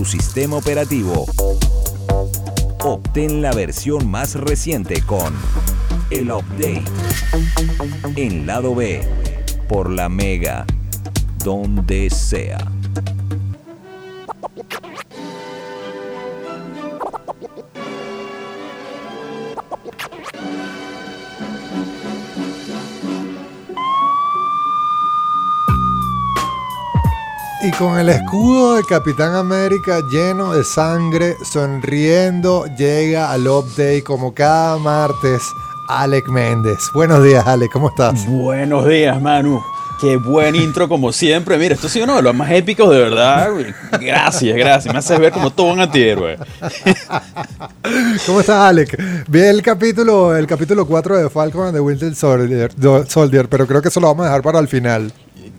tu sistema operativo. Obtén la versión más reciente con el update en lado B por la Mega, donde sea. Y con el escudo de Capitán América lleno de sangre, sonriendo, llega al update como cada martes, Alec Méndez. Buenos días, Alec, ¿cómo estás? Buenos días, Manu. Qué buen intro como siempre. Mira, esto ha sido uno de los más épicos de verdad. Gracias, gracias. Me haces ver como todo un antihéroe. ¿Cómo estás, Alec? Vi el capítulo, el capítulo 4 de Falcon and the Winter Soldier, Soldier, pero creo que eso lo vamos a dejar para el final.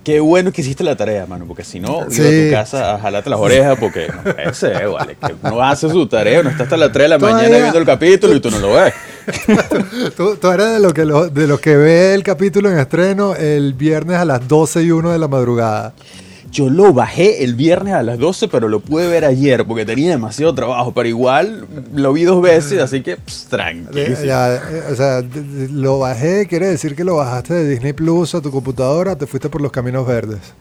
Qué bueno que hiciste la tarea, mano, porque si no, iba a tu casa a jalarte las orejas porque no vale, que uno hace su tarea, no está hasta las 3 de la mañana viendo el capítulo y tú no lo ves. tú, eres de los que de los que ve el capítulo en estreno el viernes a las 12 y 1 de la madrugada. Yo lo bajé el viernes a las 12, pero lo pude ver ayer porque tenía demasiado trabajo. Pero igual lo vi dos veces, así que pues, tranquilo. Eh, o sea, lo bajé, quiere decir que lo bajaste de Disney Plus a tu computadora, te fuiste por los caminos verdes.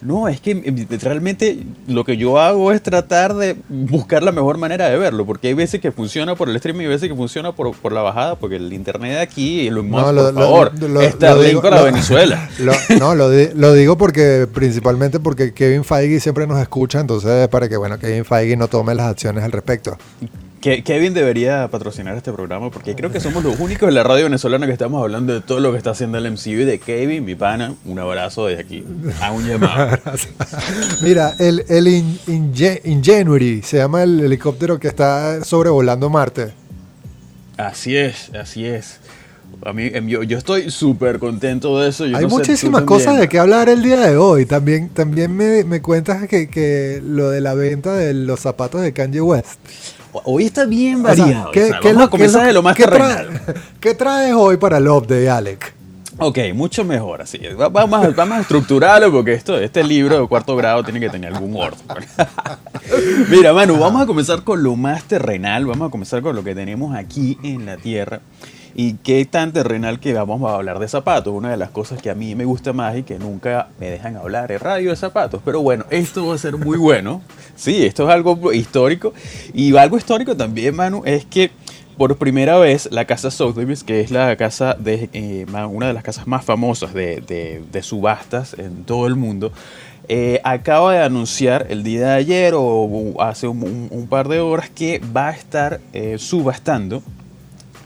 No, es que em, realmente lo que yo hago es tratar de buscar la mejor manera de verlo, porque hay veces que funciona por el streaming y veces que funciona por, por la bajada, porque el internet de aquí, lo no, por favor, está link para Venezuela. no, lo, lo, digo porque principalmente porque Kevin Feige siempre nos escucha, entonces para que bueno Kevin Feige no tome las acciones al respecto. Kevin debería patrocinar este programa porque creo que somos los únicos en la radio venezolana que estamos hablando de todo lo que está haciendo el MCU y de Kevin, mi pana. Un abrazo desde aquí a un llamado. Mira, el, el Ingenuity se llama el helicóptero que está sobrevolando Marte. Así es, así es. A mí, em, yo, yo estoy súper contento de eso. Hay muchísimas cosas de qué hablar el día de hoy. También, también me, me cuentas que, que lo de la venta de los zapatos de Kanye West. Hoy está bien variado. ¿qué, ¿qué lo, de lo más ¿qué, ¿Qué traes hoy para el update, Alec? Ok, mucho mejor así. Vamos, vamos a estructurarlo porque esto, este libro de cuarto grado tiene que tener algún orden. Mira, Manu, vamos a comenzar con lo más terrenal. Vamos a comenzar con lo que tenemos aquí en la Tierra. Y qué tan terrenal que vamos a hablar de zapatos. Una de las cosas que a mí me gusta más y que nunca me dejan hablar es radio de zapatos. Pero bueno, esto va a ser muy bueno. Sí, esto es algo histórico. Y algo histórico también, Manu, es que por primera vez la casa Sotheby's, que es la casa de eh, una de las casas más famosas de, subastas en todo el mundo, eh, acaba de anunciar el día de ayer o hace un, par de horas que va a estar eh, subastando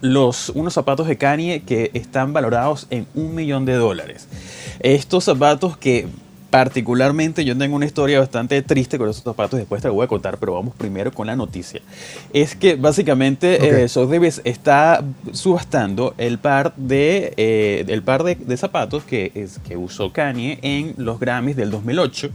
los, unos zapatos de Kanye que están valorados en un millón de dólares. Estos zapatos que particularmente yo tengo una historia bastante triste con esos zapatos, después te lo voy a contar, pero vamos primero con la noticia. Es que básicamente okay. Eh, está subastando el par de, eh, el par de, zapatos que, es, que usó Kanye en los Grammys del 2008.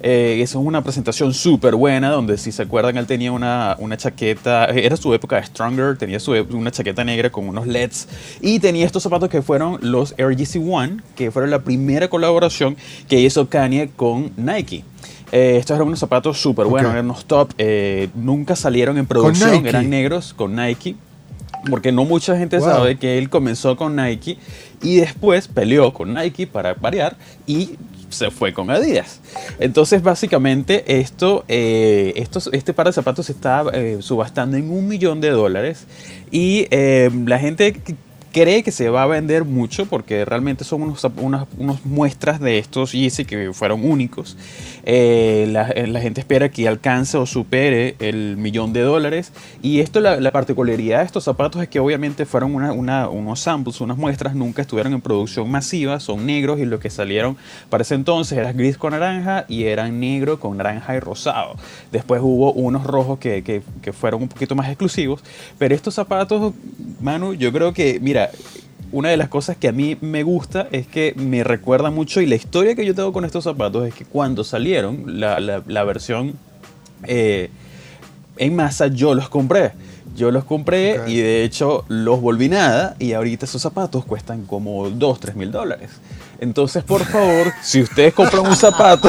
Eh, es una presentación súper buena, donde si se acuerdan, él tenía una, una chaqueta, era su época de Stronger, tenía su, una chaqueta negra con unos LEDs y tenía estos zapatos que fueron los Air One, que fueron la primera colaboración que hizo Kanye con Nike. Eh, estos eran unos zapatos súper buenos, eran unos top. Eh, nunca salieron en producción, eran negros con Nike. Porque no mucha gente sabe que él comenzó con Nike y después peleó con Nike para variar y se fue con Adidas. Entonces, básicamente, esto, eh, este par de zapatos se está subastando en un millón de dólares y la gente cree que se va a vender mucho porque realmente son unos, unas, muestras de estos Yeezy que fueron únicos. Eh, eh, la, gente espera que alcance o supere el millón de dólares. Y esto, la, particularidad de estos zapatos es que obviamente fueron unos samples, unas muestras, nunca estuvieron en producción masiva, son negros y lo que salieron para ese entonces era gris con naranja y eran negro con naranja y rosado. Después hubo unos rojos que, que, que fueron un poquito más exclusivos. Pero estos zapatos, Manu, yo creo que, mira, una de las cosas que a mí me gusta es que me recuerda mucho y la historia que yo tengo con estos zapatos es que cuando salieron la, versión eh, en masa yo los compré. Yo los compré y de hecho los volví nada y ahorita esos zapatos cuestan como 2, 3 mil dólares. Entonces, por favor, si ustedes compran un zapato,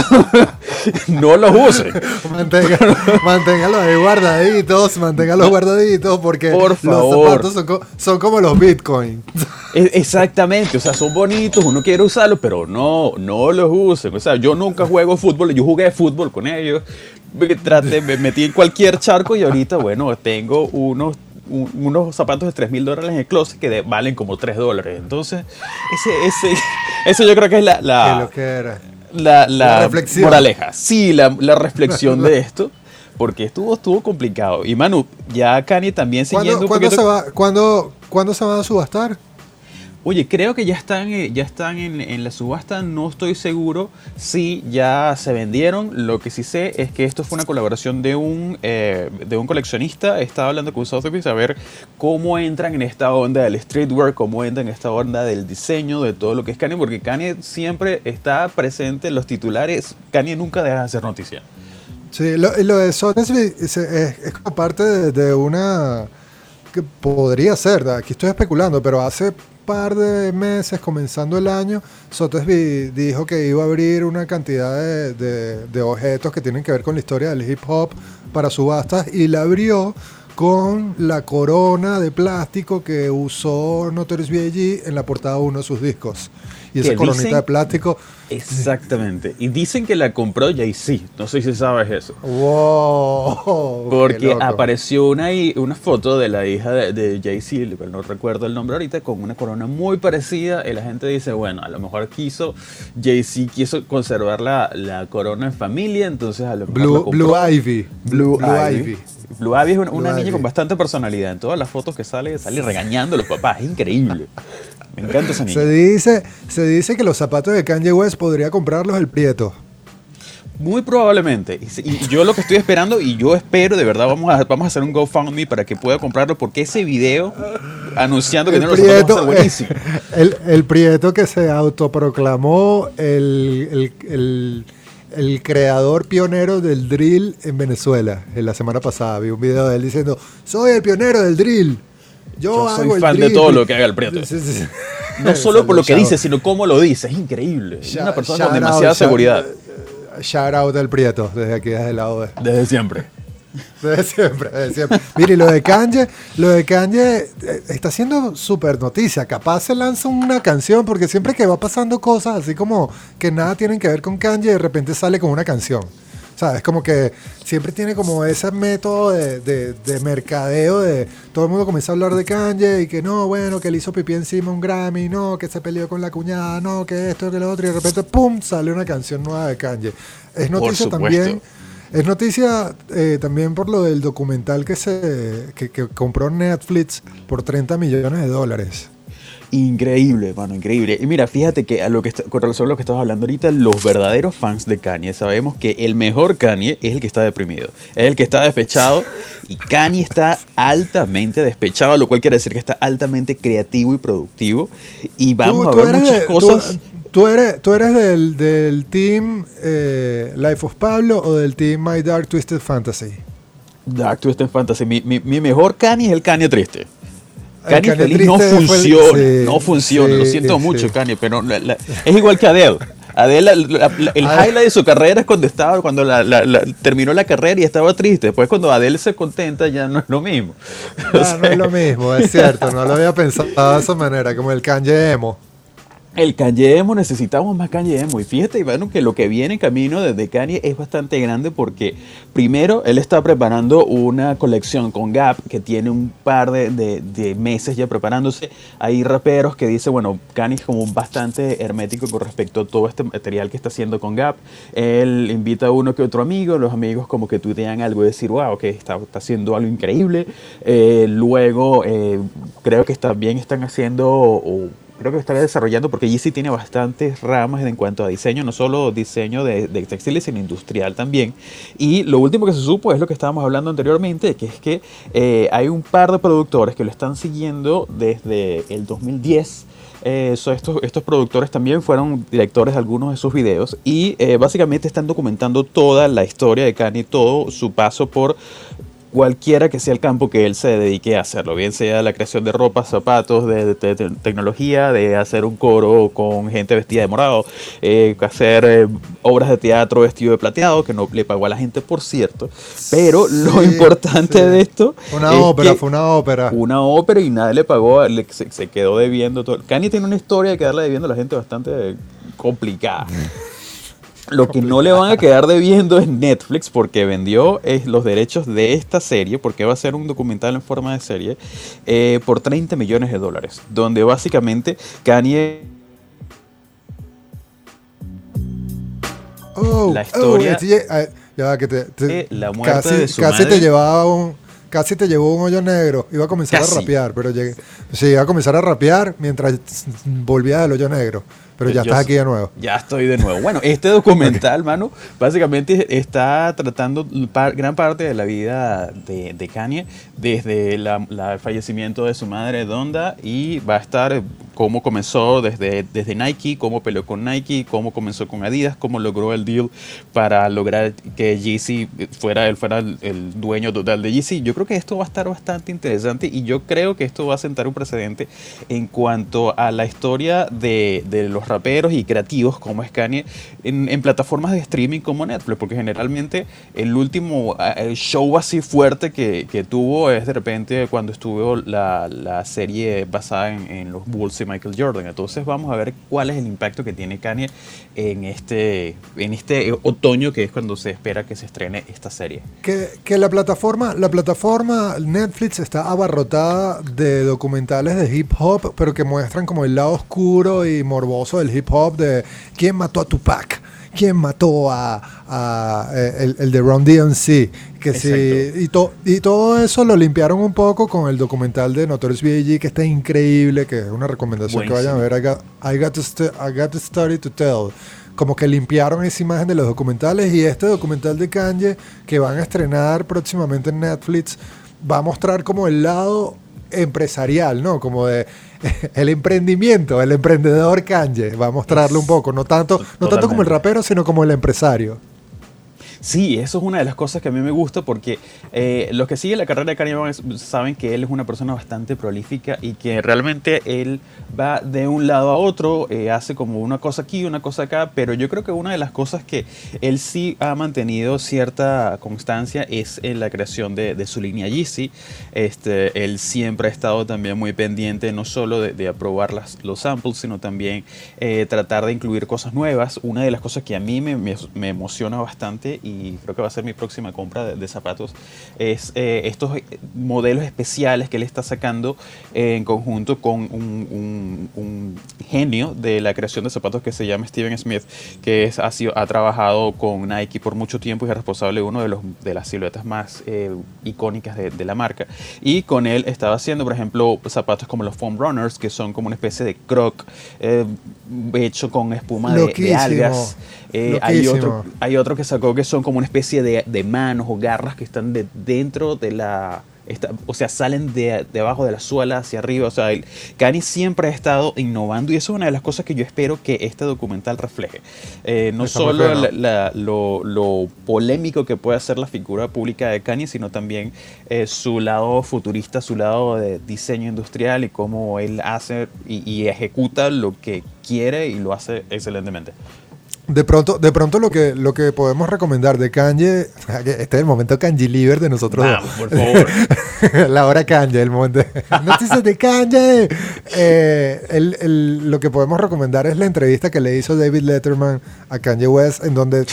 no los usen. Mantenga, manténgalos ahí guardaditos, manténgalos guardaditos porque Por los zapatos son, co- son como los bitcoins. E- Exactamente, o sea, son bonitos, uno quiere usarlos, pero no, no los usen. O sea, yo nunca juego fútbol, yo jugué fútbol con ellos, me, traté, me metí en cualquier charco y ahorita, bueno, tengo unos, un- unos zapatos de 3 mil dólares en el closet que de- valen como 3 dólares. Entonces, ese, ese, eso yo creo que es la, la, lo que era. la, la La reflexión. moraleja. Sí, la, la reflexión de esto. Porque estuvo, estuvo complicado. Y Manu, ya Kanye también siguiendo ¿Cuándo, un cuándo poquito- se va, cuándo, ¿Cuándo se van a subastar? Oye, creo que ya están, eh, ya están en, la subasta, no estoy seguro si ya se vendieron. Lo que sí sé es que esto fue una colaboración de un, eh, de un coleccionista. Estaba hablando con Sotheby's a ver cómo entran en esta onda del streetwear, cómo entran en esta onda del diseño, de todo lo que es Kanye, porque Kanye siempre está presente en los titulares. Kanye nunca deja de hacer noticia. Sí, lo, lo de Sotheby's es como parte de, de una que podría ser, aquí estoy especulando, pero hace par de meses, comenzando el año, Sotheby's dijo que iba a abrir una cantidad de, de- de objetos que tienen que ver con la historia del hip hop para subastas y la abrió con la corona de plástico que usó Notorious B.I.G. en la portada de uno de sus discos. Y esa coronita dicen- de plástico, Exactamente. Y dicen que la compró Jay-Z. No sé si sabes eso. wow. Porque apareció una, foto de la hija de, de Jay-Z, no recuerdo el nombre ahorita, con una corona muy parecida. Y la gente dice, bueno, a lo mejor quiso, Jay-Z quiso conservar la, la corona en familia, entonces a lo mejor Blue, Ivy. Blue, Ivy. Blue Ivy es una, una niña con bastante personalidad. En todas las fotos que sale, sale regañando a los papás. Es increíble. Me encanta esa niña. Se dice, se dice que los zapatos de Kanye West podría comprarlos el Prieto. Muy probablemente. Y, yo lo que estoy esperando, y yo espero, de verdad, vamos a, vamos a hacer un GoFundMe para que pueda comprarlo, porque ese video anunciando que El tiene los zapatos va a Prieto, ser buenísimo. el, el Prieto que se autoproclamó el, el, el- el creador pionero del drill en Venezuela. En la semana pasada vi un video de él diciendo, soy el pionero del drill. Yo, Yo soy hago el fan de drill". todo lo que haga el Prieto. Sí, sí, sí. No solo por lo que dice, sino cómo lo dice. Es increíble. Es una persona con demasiada seguridad. Shout out del Prieto, desde aquí, desde el lado de... Desde siempre. Desde siempre, desde siempre. Mire, y lo de Kanye, lo de Kanye eh, está siendo súper noticia. Capaz se lanza una canción, porque siempre que va pasando cosas así como que nada tienen que ver con Kanye, de repente sale con una canción. O sea, es como que siempre tiene como ese método de, de- de mercadeo de todo el mundo comienza a hablar de Kanye y que no, bueno, que le hizo pipí encima un Grammy, no, que se peleó con la cuñada, no, que esto, que lo otro, y de repente, ¡pum!, sale una canción nueva de Kanye. Es noticia también es noticia eh, también por lo del documental que se que, que compró Netflix por 30 millones de dólares. Increíble, mano, increíble. Y mira, fíjate que a lo que está- con relación a lo que estamos hablando ahorita, los verdaderos fans de Kanye sabemos que el mejor Kanye es el que está deprimido, es el que está despechado y Kanye está altamente despechado, lo cual quiere decir que está altamente creativo y productivo y vamos Tú- a ver muchas de- tú- cosas. Tú, eres, tú eres del, del team eh, Life of Pablo o del team My Dark Twisted Fantasy. Dark Twisted Fantasy, mi, mi- mi mejor Kanye es el Kanye triste. Kanye Kanye feliz no fue funciona, sí, no funciona, lo siento sí. mucho Kanye, pero la- la- es igual que Adele. Adele, la- la- el highlight de su carrera es cuando estaba, cuando la- terminó la carrera y estaba triste. Después cuando Adele se contenta ya no es lo mismo. O Ah, no es lo mismo, es cierto, no lo había pensado de esa manera, como el Kanye Emo. El Kanye Emo, necesitamos más Kanye Emo. Y fíjate, Iván, que lo que viene en camino desde Kanye es bastante grande porque, primero, él está preparando una colección con Gap que tiene un par de, meses ya preparándose. Hay raperos que dicen, bueno, Kanye es como bastante hermético con respecto a todo este material que está haciendo con Gap. Él invita a uno que otro amigo, los amigos como que tuitean algo y decir, wow, que está, haciendo algo increíble. Eh, luego, eh, creo que también están haciendo... creo que está desarrollando, porque Yeezy tiene bastantes ramas en cuanto a diseño, no solo diseño de, textiles, sino industrial también. Y lo último que se supo es lo que estábamos hablando anteriormente, que es que eh, hay un par de productores que lo están siguiendo desde el 2010. Eh, estos, estos productores también fueron directores de algunos de sus videos y eh, básicamente están documentando toda la historia de Kanye, todo su paso por cualquiera que sea el campo que él se dedique a hacerlo, bien sea la creación de ropa, zapatos, de, tecnología, de hacer un coro con gente vestida de morado, eh, hacer eh, obras de teatro vestido de plateado, que no le pagó a la gente, por cierto. Pero lo importante de esto. Una ópera, fue una ópera. Una ópera y nadie le pagó, se, quedó debiendo todo. Kanye tiene una historia de quedarle debiendo a la gente bastante complicada. Lo que no le van a quedar debiendo es Netflix porque vendió eh, los derechos de esta serie, porque va a ser un documental en forma de serie, eh, por 30 millones de dólares, donde básicamente Kanye... Oh, la historia... Oh, ya que te, la muerte casi, de su casi te llevaba un casi te llevó un hoyo negro. Iba a comenzar a rapear, pero llegué. Sí, iba a comenzar a rapear mientras volvía del hoyo negro. Pero ya estás aquí de nuevo. Ya estoy de nuevo. Bueno, este documental, mano, básicamente está tratando gran parte de la vida de, de Kanye, desde el fallecimiento de su madre Donda, y va a estar cómo comenzó desde, desde Nike, cómo peleó con Nike, cómo comenzó con Adidas, cómo logró el deal para lograr que Yeezy fuera, él fuera el, dueño total de Yeezy. Yo creo que esto va a estar bastante interesante y yo creo que esto va a sentar un precedente en cuanto a la historia de, de los raperos y creativos como es Kanye en, plataformas de streaming como Netflix, porque generalmente el último show así fuerte que, que, tuvo es de repente cuando estuvo la, la serie basada en, en los Bulls Michael Jordan. Entonces vamos a ver cuál es el impacto que tiene Kanye en este, en este otoño que es cuando se espera que se estrene esta serie. Que, que la plataforma, la plataforma Netflix está abarrotada de documentales de hip hop, pero que muestran como el lado oscuro y morboso del hip hop de quién mató a Tupac quién mató a, eh, el, de Ron DMC. Que sí, y, y todo eso lo limpiaron un poco con el documental de Notorious B.I.G. que está increíble, que es una recomendación que vayan a ver. I got, I got, I got the story to tell como que limpiaron esa imagen de los documentales y este documental de Kanye que van a estrenar próximamente en Netflix va a mostrar como el lado empresarial, ¿no? Como de el emprendimiento, el emprendedor Kanye, va a mostrarle un poco, no tanto, no tanto como el rapero, sino como el empresario. Sí, eso es una de las cosas que a mí me gusta porque eh, los que siguen la carrera de Kanye saben que él es una persona bastante prolífica y que realmente él va de un lado a otro, eh, hace como una cosa aquí, una cosa acá, pero yo creo que una de las cosas que él sí ha mantenido cierta constancia es en la creación de, su línea Yeezy. Este, él siempre ha estado también muy pendiente no solo de, aprobar las, los samples, sino también eh, tratar de incluir cosas nuevas. Una de las cosas que a mí me, me emociona bastante y y creo que va a ser mi próxima compra de, zapatos, es eh, estos modelos especiales que él está sacando en conjunto con un, genio de la creación de zapatos que se llama Steven Smith, que es, ha, sido, ha trabajado con Nike por mucho tiempo y es responsable de uno de, los, de las siluetas más eh, icónicas de, la marca. Y con él estaba haciendo, por ejemplo, zapatos como los Foam Runners, que son como una especie de croc eh, hecho con espuma de, algas. hay, otro, hay otro que sacó que son como una especie de, manos o garras que están de, dentro de la... o sea, salen de, debajo de la suela hacia arriba. O sea, el, Kanye siempre ha estado innovando y eso es una de las cosas que yo espero que este documental refleje. Eh, no solo lo, polémico que puede ser la figura pública de Kanye, sino también eh, su lado futurista, su lado de diseño industrial y cómo él hace y ejecuta lo que quiere y lo hace excelentemente. De pronto, de pronto lo que, lo que podemos recomendar de Kanye, este es el momento Kanye Liver de nosotros. Vamos, por favor. la hora Kanye, el momento. Noticias de Kanye. Eh, el, lo que podemos recomendar es la entrevista que le hizo David Letterman a Kanye West, en donde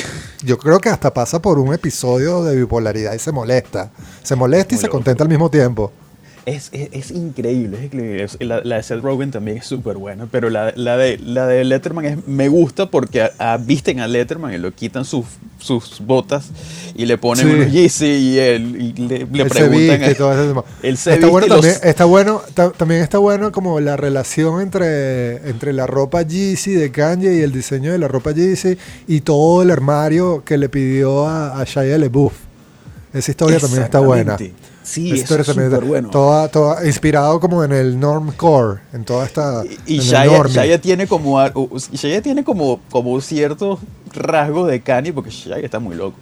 yo creo que hasta pasa por un episodio de bipolaridad y se molesta. Se molesta y se contenta al mismo tiempo. Es, es, increíble, es increíble. La, de Seth Rogen también es súper buena, pero la, la, de, la de Letterman es, me gusta porque a, visten a Letterman y lo quitan sus, sus botas y le ponen sí. unos Yeezy y, él, y le, le preguntan. Y todo eso. está, bueno también, está bueno también está bueno como la relación entre, entre la ropa Yeezy de Kanye y el diseño de la ropa Yeezy y todo el armario que le pidió a, a Shia LeBouf. Esa historia también está buena. Sí, eso es súper bueno. Toda, inspirado como en el normcore, en toda esta... Y, y Shaya, tiene como Shaya tiene como, como ciertos rasgos de Kanye porque Shaya está muy loco.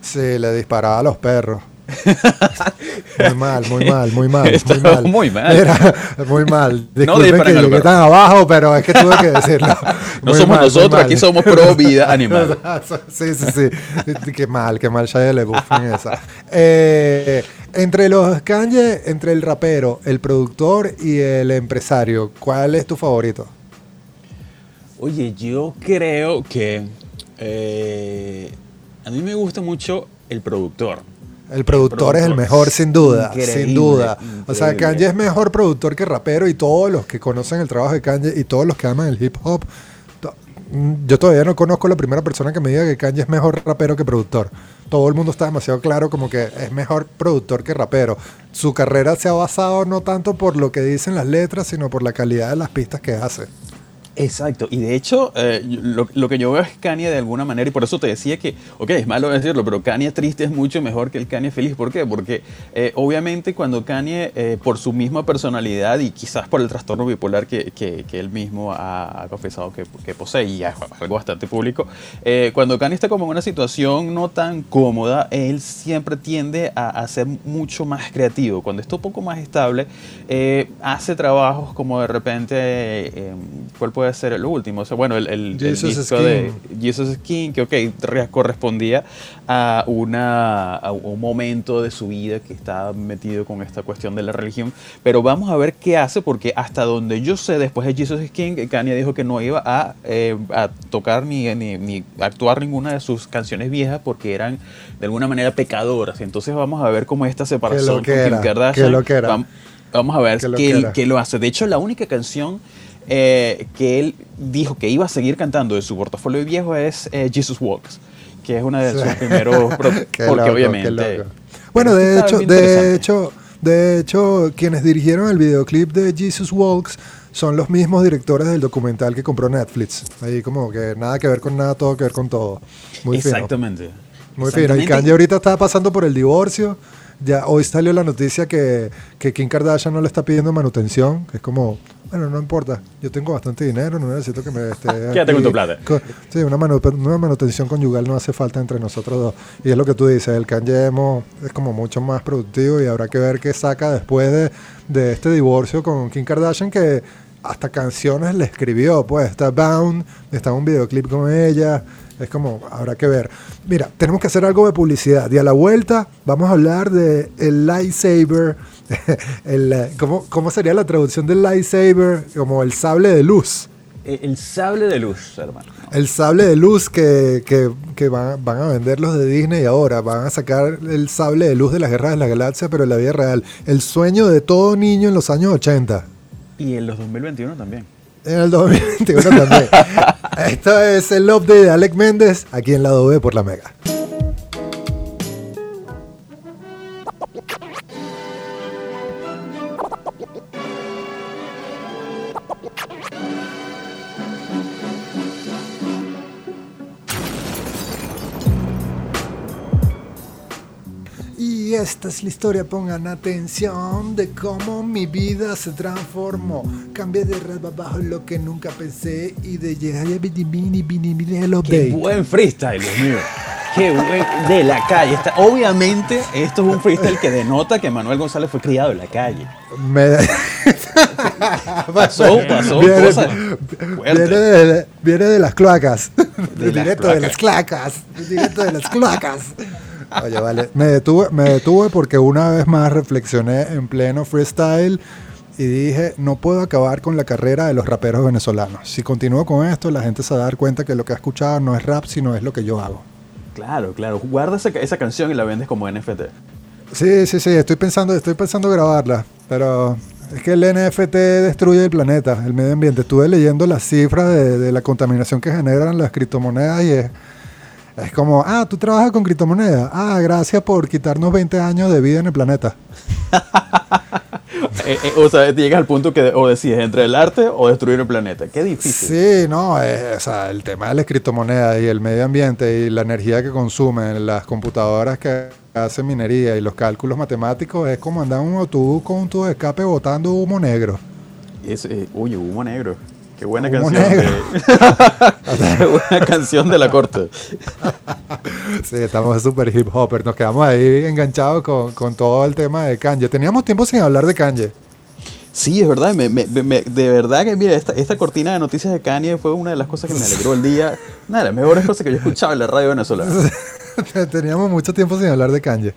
Sí, le disparaba a los perros. Muy mal, muy mal, muy mal. Muy mal. muy mal. Era muy mal. Disculpen disparen que llegué tan abajo, pero es que tuve que decirlo. No Muy somos mal, nosotros, aquí somos pro vida animal. sí, sí, sí. Qué mal, qué mal Shia LaBeouf en esa. Eh, entre los Kanye, entre el rapero, el productor y el empresario, ¿cuál es tu favorito? Oye, yo creo que eh, a mí me gusta mucho el productor. El productor es el mejor, sin duda, Increíble, sin duda. O sea. Kanye es mejor productor que rapero y todos los que conocen el trabajo de Kanye y todos los que aman el hip hop. Mm, Yo todavía no conozco la primera persona que me diga que Kanye es mejor rapero que productor. Todo el mundo está demasiado claro como que es mejor productor que rapero. Su carrera se ha basado no tanto por lo que dicen las letras, sino por la calidad de las pistas que hace. Exacto, y de hecho, eh, lo, lo que yo veo es Kanye de alguna manera, y por eso te decía que, ok, es malo decirlo, pero Kanye triste es mucho mejor que el Kanye feliz. ¿Por qué? Porque eh, obviamente cuando Kanye, eh, por su misma personalidad y quizás por el trastorno bipolar que, que- que él mismo ha, ha confesado que, que posee, y es algo bastante público, eh, cuando Kanye está como en una situación no tan cómoda, él siempre tiende a, a ser mucho más creativo. Cuando está un poco más estable, eh, hace trabajos como de repente, eh, ¿cuál puede ser el último? O sea, bueno, el, el- el disco de. Jesus King, que ok, re- correspondía a, una, a un momento de su vida que estaba metido con esta cuestión de la religión. Pero vamos a ver qué hace, porque hasta donde yo sé, después de Jesus King, Kanye dijo que no iba a, eh, a tocar ni, ni, ni actuar ninguna de sus canciones viejas porque eran de alguna manera pecadoras. Entonces vamos a ver cómo esta separación con Kim loquera, Kardashian. qué loquera. vam- Vamos a ver Qué qué lo hace. De hecho, la única canción eh, que él dijo que iba a seguir cantando de su portafolio viejo es eh, Jesus Walks, que es una de sus primeros. porque loco, obviamente. Bueno, de hecho, de hecho, de hecho, quienes dirigieron el videoclip de Jesus Walks son los mismos directores del documental que compró Netflix. Ahí como que nada que ver con nada, todo que ver con todo. Muy fino. Exactamente. Muy fino. Y. Kanye ahorita está pasando por el divorcio. Ya hoy salió la noticia que, que Kim Kardashian no le está pidiendo manutención, que es como, bueno, no importa, yo tengo bastante dinero, no necesito que me esté... Quédate con tu plata. sí, una, manu- una manutención conyugal no hace falta entre nosotros dos. Y es lo que tú dices, el Kanye Emo es como mucho más productivo y habrá que ver qué saca después de, de este divorcio con Kim Kardashian, que hasta canciones le escribió, pues está Bound, está un videoclip con ella, es como, habrá que ver. Mira, tenemos que hacer algo de publicidad y a la vuelta vamos a hablar de el lightsaber, el, eh, ¿cómo, ¿cómo sería la traducción del lightsaber? Como el sable de luz. Eh, El sable de luz, hermano. El sable de luz que, que- que van, van a vender los de Disney ahora. Van a sacar el sable de luz de las guerras de la galaxia, pero en la vida real. El sueño de todo niño en los años 80. Y en los 2021 también. En el 2021 también. Esto es el update de Alec Méndez aquí en Lado B por la Mega. Esta es la historia, pongan atención de cómo mi vida se transformó. Cambié de red abajo lo que nunca pensé y de llegar a Bini Bini Bini el Qué buen freestyle, Dios mío. Qué buen. De la calle. Está, obviamente, esto es un freestyle que denota que Manuel González fue criado en la calle. Me- Pasó, pasó viene, cosas viene de, viene de las cloacas. De las directo de las cloacas. Directo de las cloacas. Oye, vale. Me detuve, me detuve porque una vez más reflexioné en pleno freestyle y dije, no puedo acabar con la carrera de los raperos venezolanos. Si continúo con esto, la gente se va a dar cuenta que lo que ha escuchado no es rap, sino es lo que yo hago. Claro, claro. Guarda esa, esa canción y la vendes como NFT. Sí, sí, sí, estoy pensando, estoy pensando grabarla, pero es que el NFT destruye el planeta, el medio ambiente. Estuve leyendo las cifras de, de la contaminación que generan las criptomonedas y es, es como, ah, tú trabajas con criptomonedas, ah, gracias por quitarnos 20 años de vida en el planeta. Eh, eh, o sea, llegas al punto que o decides entre el arte o destruir el planeta. Qué difícil. Sí, no, eh, o sea, el tema de las criptomonedas y el medio ambiente y la energía que consumen las computadoras que hacen minería y los cálculos matemáticos es como andar en un autobús con un tubo de escape botando humo negro. Es, eh, oye, humo negro. Qué buena Humo canción. de- Qué buena canción de la corte. Sí, estamos súper hip hopper. Nos quedamos ahí enganchados con, con todo el tema de Kanye. Teníamos tiempo sin hablar de Kanye. Sí, es verdad. me- me- me- de verdad que, mira, esta, esta cortina de noticias de Kanye fue una de las cosas que me alegró el día. Una de las mejores cosas que yo escuchaba en la radio venezolana. Teníamos mucho tiempo sin hablar de Kanye.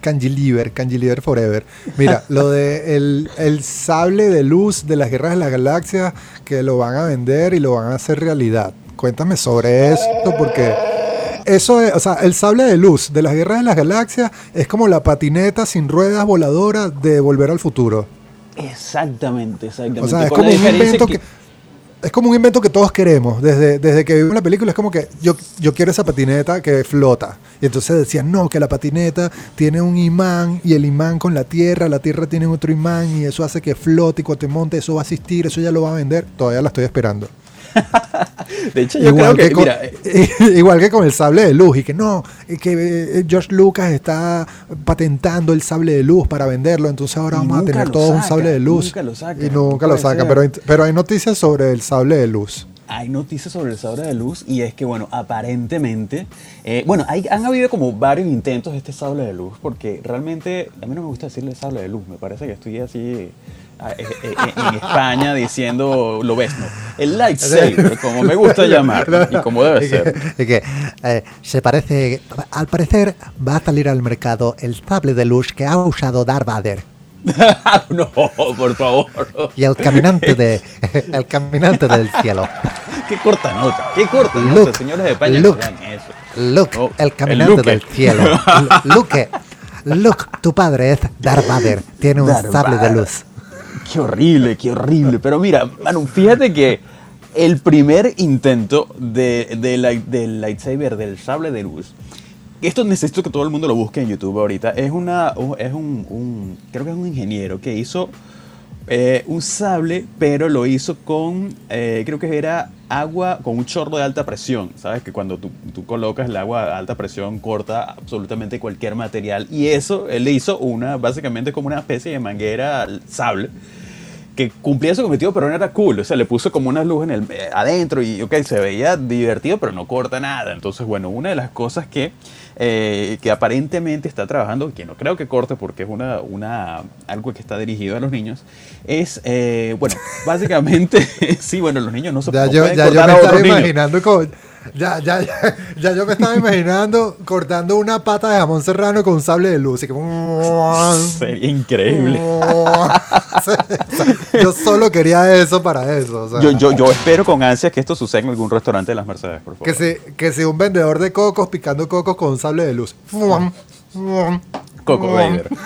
Kanye Liver Forever. Mira, lo de el, el sable de luz de las guerras de las galaxias que lo van a vender y lo van a hacer realidad. Cuéntame sobre esto porque eso es, o sea, el sable de luz de las guerras de las galaxias es como la patineta sin ruedas voladoras de Volver al Futuro. Exactamente, exactamente. O sea, es Con como un invento que, es como un invento que todos queremos. Desde, desde que vimos la película es como que yo, yo quiero esa patineta que flota. Y entonces decían, no, que la patineta tiene un imán y el imán con la tierra, la tierra tiene otro imán y eso hace que flote y cuando te monte eso va a asistir, eso ya lo va a vender. Todavía la estoy esperando. De hecho, yo Igual creo que, que, con, mira, igual que con el sable de luz y que no, y que eh, George Lucas está patentando el sable de luz para venderlo, entonces ahora vamos a tener lo todos un saca, sable de luz. nunca lo saca, y nunca lo ser. pero, hay- pero hay noticias sobre el sable de luz. hay noticias sobre el sable de luz y es que, bueno, aparentemente, eh, bueno, hay, han habido como varios intentos de este sable de luz porque realmente, a mí no me gusta decirle sable de luz, me parece que estoy así en España diciendo lo ves, ¿no? El lightsaber, como me gusta llamar y como debe Y que- ser. y que, eh, se parece, al parecer va a salir al mercado el sable de luz que ha usado Darth Vader no, por favor. y el caminante de el caminante del cielo. Qué corta nota, qué corta Luke, nota, señores de España, Luke, eso. Luke, Oh, el el caminante Luke. del cielo. Lu- Luke, Luke, tu padre es Darth Vader, tiene un Darth sable de luz. Qué horrible, qué horrible. Pero mira, Manu, fíjate que el primer intento de, de la- del lightsaber, del sable de luz, esto necesito que todo el mundo lo busque en YouTube ahorita, es, una, es un, un- creo que es un ingeniero que hizo eh, un sable, pero lo hizo con, eh, creo que era agua con un chorro de alta presión. Sabes que cuando tú, tú colocas el agua a alta presión corta absolutamente cualquier material. Y eso, él le hizo una, básicamente como una especie de manguera sable que cumplía su cometido, pero no era cool. O sea, le puso como una luz en el, eh, adentro y, ok, se veía divertido, pero no corta nada. Entonces, bueno, una de las cosas que, eh, que aparentemente está trabajando, que no creo que corte porque es una, una, algo que está dirigido a los niños, es, eh, bueno, básicamente, sí, bueno, los niños no se Ya no yo, pueden ya yo me a niños. imaginando con, ya, ya, ya, ya yo me estaba imaginando cortando una pata de jamón serrano con un sable de luz. Y que, Sería increíble. yo solo quería eso para eso. o sea, Yo, yo, yo espero con ansias que esto suceda en algún restaurante de las Mercedes, por favor. que, si, que si un vendedor de cocos picando cocos con un sable de luz. Coco Vader.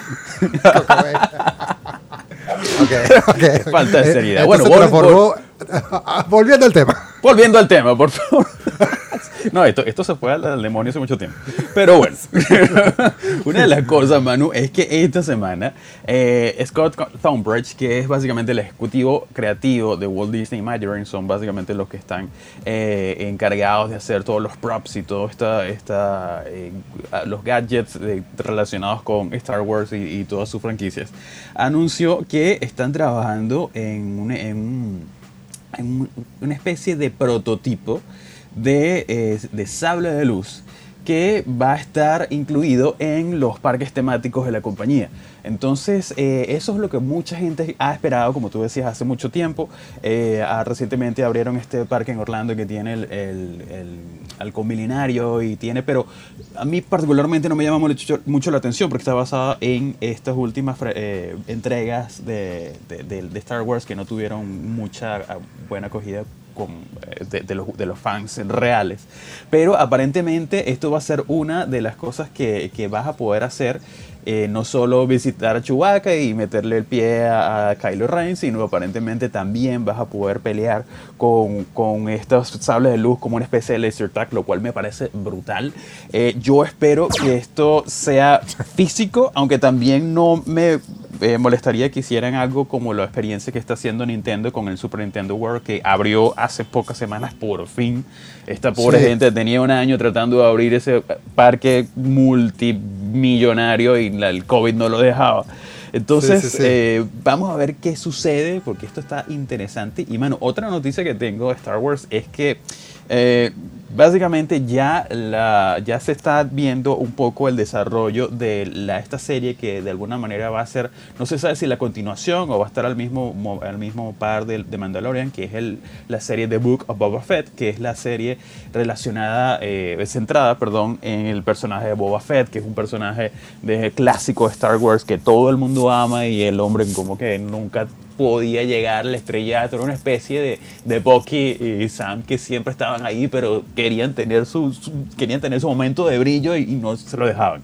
Ok, ok. Falta de seriedad. Bueno, vol- transformó- volviendo al tema. Volviendo al tema, por favor. No, esto, esto se fue al, demonio hace mucho tiempo. Pero bueno, una de las cosas, Manu, es que esta semana eh, Scott Thornbridge, que es básicamente el ejecutivo creativo de Walt Disney Imagineering, son básicamente los que están eh, encargados de hacer todos los props y todo esta, esta, eh, los gadgets relacionados con Star Wars y, todas sus franquicias, anunció que están trabajando en un una especie de prototipo de, eh, de sable de luz que va a estar incluido en los parques temáticos de la compañía. Entonces, eh, eso es lo que mucha gente ha esperado, como tú decías, hace mucho tiempo. Eh, ah, recientemente abrieron este parque en Orlando que tiene el, el, el halcón milenario y tiene, pero a mí particularmente no me llama mucho, mucho la atención porque está basada en estas últimas eh, entregas de- de Star Wars que no tuvieron mucha ah, buena acogida con, eh, de, de los, de los fans reales. Pero aparentemente esto va a ser una de las cosas que, que vas a poder hacer. eh, no solo visitar a Chewbacca y meterle el pie a, Kylo Ren, sino aparentemente también vas a poder pelear con, con estos sables de luz como una especie de laser tag, lo cual me parece brutal. Eh, yo espero que esto sea físico, aunque también no me eh, molestaría que hicieran algo como la experiencia que está haciendo Nintendo con el Super Nintendo World, que abrió hace pocas semanas por fin. Esta pobre Sí. gente tenía un año tratando de abrir ese parque multimillonario y la- el COVID no lo dejaba. Entonces, Sí, sí, sí. eh, vamos a ver qué sucede, porque esto está interesante. Y, mano, otra noticia que tengo de Star Wars es que eh, básicamente ya, la, ya se está viendo un poco el desarrollo de la, esta serie que de alguna manera va a ser, no se sabe si la continuación o va a estar al mismo, mo- al mismo par de, de Mandalorian, que es el, la serie The Book of Boba Fett, que es la serie relacionada, eh, centrada, perdón, en el personaje de Boba Fett, que es un personaje de clásico de Star Wars que todo el mundo ama y el hombre como que nunca podía llegar al estrellato, era una especie de, de Bucky y Sam que siempre estaban ahí, pero querían tener su, su- querían tener su momento de brillo y, y no se lo dejaban.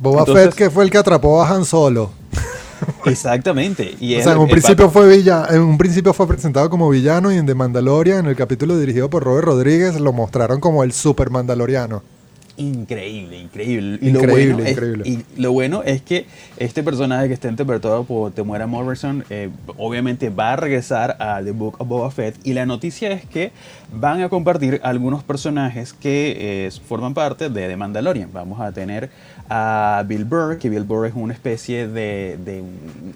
Boba Entonces- Fett que fue el que atrapó a Han Solo. Exactamente. Y O sea, en un principio fue villa, en un principio fue presentado como villano y en The Mandalorian, en el capítulo dirigido por Robert Rodríguez, lo mostraron como el super mandaloriano. Increíble, increíble. Y Increíble, lo bueno increíble. Es, y lo bueno es que este personaje que está interpretado por Temuera Morrison, eh, obviamente va a regresar a The Book of Boba Fett. Y la noticia es que van a compartir algunos personajes que eh, forman parte de The Mandalorian. Vamos a tener a Bill Burr, que Bill Burr es una especie de, de un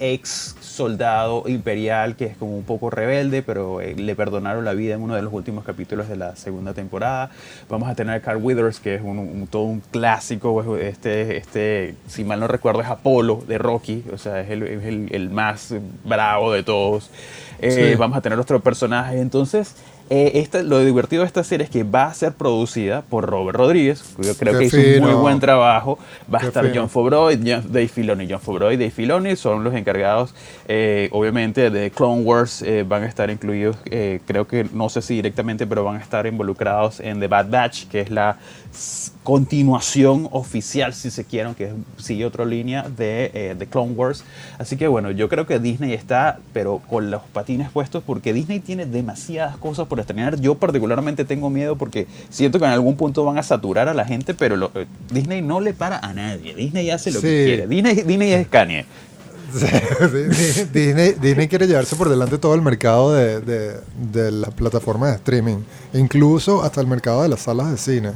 ex soldado imperial que es como un poco rebelde, pero eh, le perdonaron la vida en uno de los últimos capítulos de la segunda temporada. Vamos a tener a Carl Withers, que es un, un- todo un clásico, es este, este, si mal no recuerdo, es Apolo de Rocky, o sea, es el, es el- el más bravo de todos. Eh, Sí. Vamos a tener otro personaje, entonces... eh, esta- lo divertido de esta serie es que va a ser producida por Robert Rodríguez, yo creo Qué que hizo un muy fino. buen trabajo. Va a Qué estar fino. John Favreau Dave Filoni. John Favreau y Dave Filoni son los encargados, eh, obviamente, de Clone Wars. eh, van a estar incluidos, eh, creo que, no sé si directamente, pero van a estar involucrados en The Bad Batch, que es la continuación oficial, si se quieren, que sigue otra línea de, eh, de Clone Wars. Así que, bueno, yo creo que Disney está, pero con los patines puestos, porque Disney tiene demasiadas cosas por estrenar. Yo particularmente tengo miedo porque siento que en algún punto van a saturar a la gente, pero lo- eh, Disney no le para a nadie. Disney hace lo que quiere. Disney, Disney es Kanye. Sí, sí, Disney, Disney quiere llevarse por delante todo el mercado de, de- de las plataformas de streaming, incluso hasta el mercado de las salas de cine,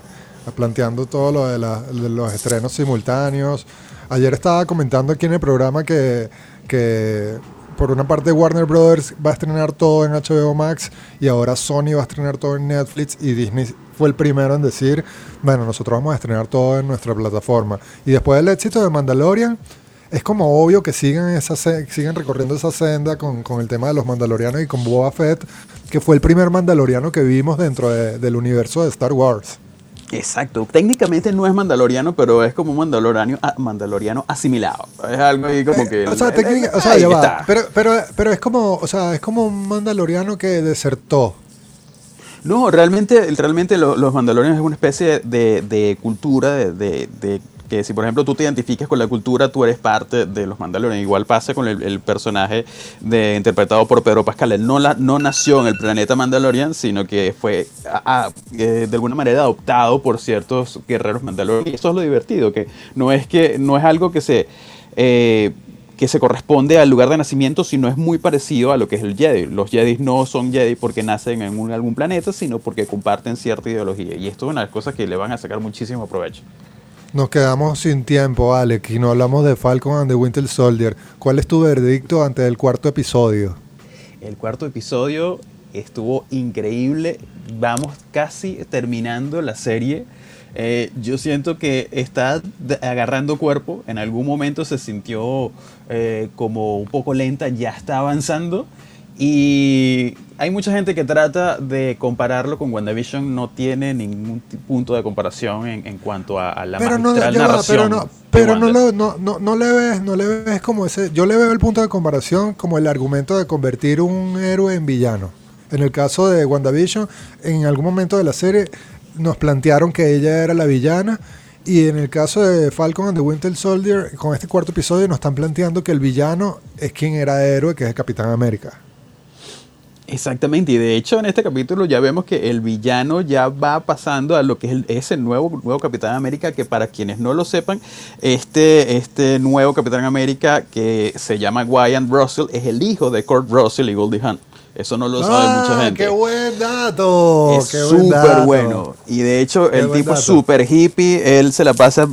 planteando todo lo de, la- de los estrenos simultáneos. Ayer estaba comentando aquí en el programa que, que por una parte Warner Brothers va a estrenar todo en HBO Max y ahora Sony va a estrenar todo en Netflix y Disney fue el primero en decir, bueno, nosotros vamos a estrenar todo en nuestra plataforma. Y después del éxito de Mandalorian, es como obvio que sigan, esa, sigan recorriendo esa senda con, con el tema de los mandalorianos y con Boba Fett, que fue el primer mandaloriano que vimos dentro de- del universo de Star Wars. Exacto. Técnicamente no es mandaloriano, pero es como un mandaloriano, ah, mandaloriano asimilado. Es algo ahí como que... Eh, o sea, técnica- o sea, ya va. Pero, pero, pero es como, o sea, es como un mandaloriano que desertó. No, realmente, realmente lo- los Mandalorianos es una especie de, de cultura, de, de- de que si por ejemplo tú te identificas con la cultura, tú eres parte de los Mandalorianos. Igual pasa con el, personaje de, interpretado por Pedro Pascal. Él no, la, no nació en el planeta Mandalorian, sino que fue eh, de alguna manera adoptado por ciertos guerreros Mandalorianos. Y eso es lo divertido, que no es, que, no es algo que se... eh, que se corresponde al lugar de nacimiento, sino es muy parecido a lo que es el Jedi. Los Jedi no son Jedi porque nacen en algún planeta, sino porque comparten cierta ideología. Y esto es una de las cosas que le van a sacar muchísimo provecho. Nos quedamos sin tiempo, Alex, y no hablamos de Falcon and the Winter Soldier. ¿Cuál es tu verdicto ante el cuarto episodio? El cuarto episodio estuvo increíble. Vamos casi terminando la serie. Eh, yo siento que está agarrando cuerpo. En algún momento se sintió eh, como un poco lenta, ya está avanzando. Y hay mucha gente que trata de compararlo con WandaVision. No tiene ningún punto de comparación en, en cuanto a, a la pero no, magistral va, narración. pero no, pero no, le, no, no, no le ves, no le ves como ese. Yo le veo el punto de comparación como el argumento de convertir un héroe en villano. En el caso de WandaVision, en algún momento de la serie nos plantearon que ella era la villana. Y en el caso de Falcon and the Winter Soldier, con este cuarto episodio nos están planteando que el villano es quien era héroe, que es el Capitán América. Exactamente, y de hecho en este capítulo ya vemos que el villano ya va pasando a lo que es el, es el nuevo, nuevo Capitán América, que para quienes no lo sepan, este, este nuevo Capitán América que se llama Wyatt Russell es el hijo de Kurt Russell y Goldie Hawn. Eso no lo sabe Ah, mucha gente. ¡Qué buen dato! Es súper bueno. Y de hecho, Qué el tipo es súper hippie. Él se la pasa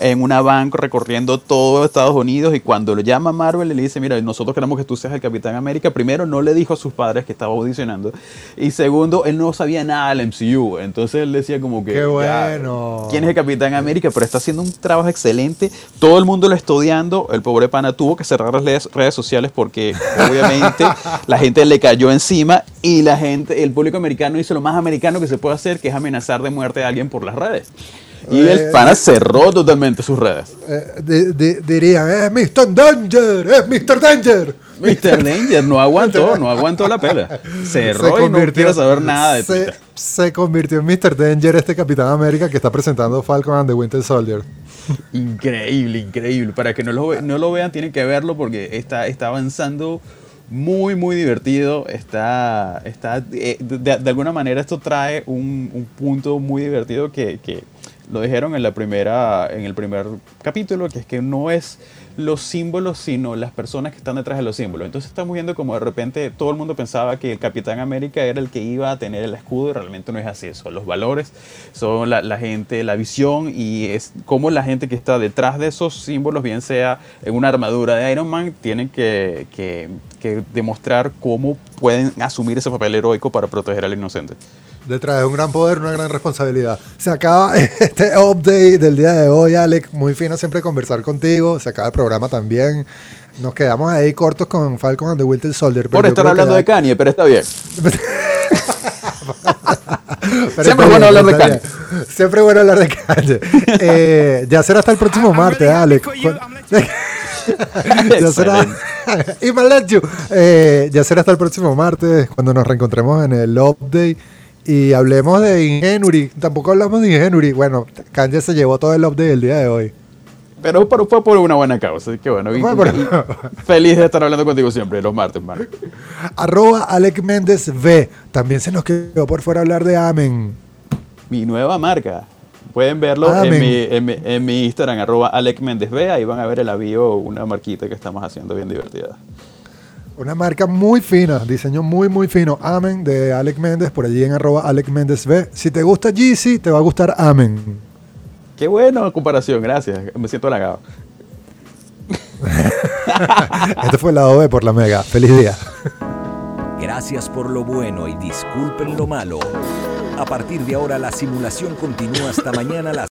en una van recorriendo todo Estados Unidos. Y cuando lo llama Marvel, le dice: Mira, nosotros queremos que tú seas el Capitán América. Primero, no le dijo a sus padres que estaba audicionando. Y segundo, él no sabía nada del MCU. Entonces él decía, como que. Qué bueno. ¿Quién es el Capitán América? Pero está haciendo un trabajo excelente. Todo el mundo lo está odiando. El pobre pana tuvo que cerrar las redes sociales porque, obviamente, la gente le cayó encima. Y la gente, el público americano hizo lo más americano que se puede hacer, que es amenazar de muerte a alguien por las redes. Y Eh, el pana cerró totalmente sus redes. Eh, dirían, es Mr. Danger, es Mr. Danger. Mr. Danger no aguantó, no aguantó la pela. Cerró y no quiere saber nada de se, se convirtió en Mr. Danger este Capitán América que está presentando Falcon and the Winter Soldier. Increíble, increíble. Para que no lo, no lo vean, tienen que verlo porque está, está avanzando muy, muy divertido. Está, está eh, de, alguna manera esto trae un, un punto muy divertido que, que lo dijeron en la primera, en el primer capítulo, que es que no es los símbolos, sino las personas que están detrás de los símbolos. Entonces estamos viendo como de repente todo el mundo pensaba que el Capitán América era el que iba a tener el escudo y realmente no es así. Son los valores, son la, gente, la visión y es como la gente que está detrás de esos símbolos, bien sea en una armadura de Iron Man, tienen que, que- que demostrar cómo pueden asumir ese papel heroico para proteger al inocente. Detrás de un gran poder, una gran responsabilidad. Se acaba este update del día de hoy, Alex. Muy fino siempre conversar contigo. Se acaba el programa también. Nos quedamos ahí cortos con Falcon and the Winter Soldier. Por estar hablando de Kanye, pero está bien. pero Siempre es bueno hablar de bien. Siempre es bueno hablar de Kanye. Eh, ya será hasta el próximo martes, Alex. ya será. y. Eh, ya será hasta el próximo martes cuando nos reencontremos en el update y hablemos de Ingenuity. Tampoco hablamos de Ingenuity. Bueno, Kanye se llevó todo el update del día de hoy. Pero, pero fue por una buena causa, así que bueno. y- por- y- feliz de estar hablando contigo siempre, los martes, mano. Arroba Alex Méndez V. También se nos quedó por fuera hablar de Amen. Mi nueva marca. Pueden verlo en mi, en, mi, en mi Instagram, arroba Alec Méndez B. Ahí van a ver el avión, una marquita que estamos haciendo bien divertida. Una marca muy fina, diseño muy muy fino. Amen de Alex Méndez, por allí en arroba Alex Méndez V. Si te gusta Yeezy, te va a gustar Amen. Qué buena comparación, gracias. Me siento halagado. Este fue el lado B por la Mega. Feliz día. Gracias por lo bueno y disculpen lo malo. A partir de ahora la simulación continúa hasta mañana a las